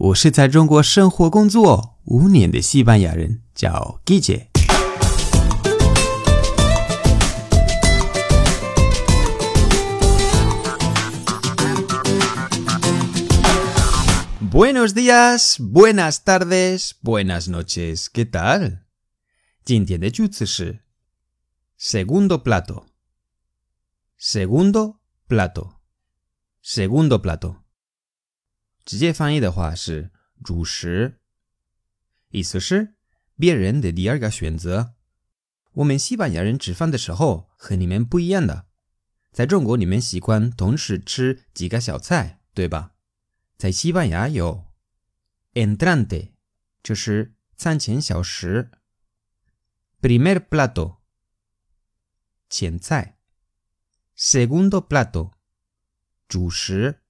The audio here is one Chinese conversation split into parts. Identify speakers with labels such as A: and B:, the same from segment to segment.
A: 我是在中国生活工作五年的西班牙人，叫 Guille。Buenos días, buenas tardes, buenas noches. ¿Qué tal? 今天的句子是 segundo plato, segundo plato, segundo plato。 直接翻译的话是主食，意思是别人的第二个选择。我们西班牙人吃饭的时候和你们不一样的，在中国你们习惯同时吃几个小菜，对吧？在西班牙有 entrante，就是餐前小食；primer plato，前菜；segundo plato，主食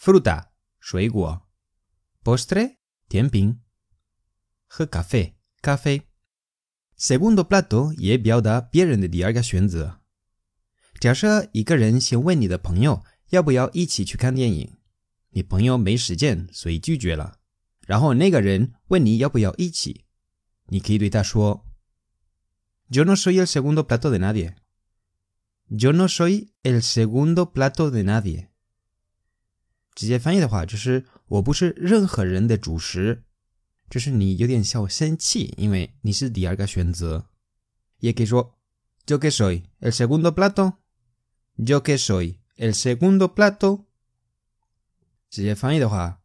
A: ；fruta。水果，postre 甜品，喝咖啡咖啡。Segundo plato 也表达别人的第二个选择。假设一个人先问你的朋友要不要一起去看电影，你朋友没时间，所以拒绝了。然后那个人问你要不要一起，你可以对他说：“Yo no soy el segundo plato de nadie. Yo no soy el segundo plato de nadie.” 直接翻译的话就是我不是任何人的主食，就是你有点小生气，因为你是第二个选择。也可以说 Yo que soy el segundo plato. Yo que soy el segundo plato. 直接翻译的话，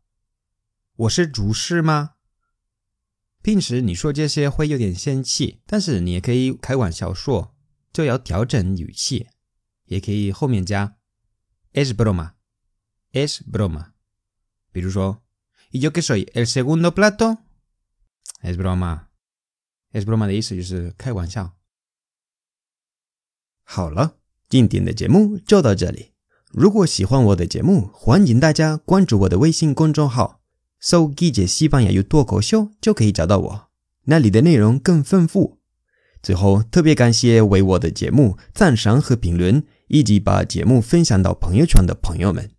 A: 我是主食吗？平时你说这些会有点生气，但是你也可以开玩笑说，就要调整语气，也可以后面加 es broma。Es broma. ¿y yo que soy? ¿El segundo plato? Es broma. Es broma de eso, 就是开玩笑。好了，今天的节目就到这里。如果喜欢我的节目，欢迎大家关注我的微信公众号“搜 “Gigi 西班牙语脱口秀”就可以找到我，那里的内容更丰富。最后，特别感谢为我的节目赞赏和评论，以及把节目分享到朋友圈的朋友们。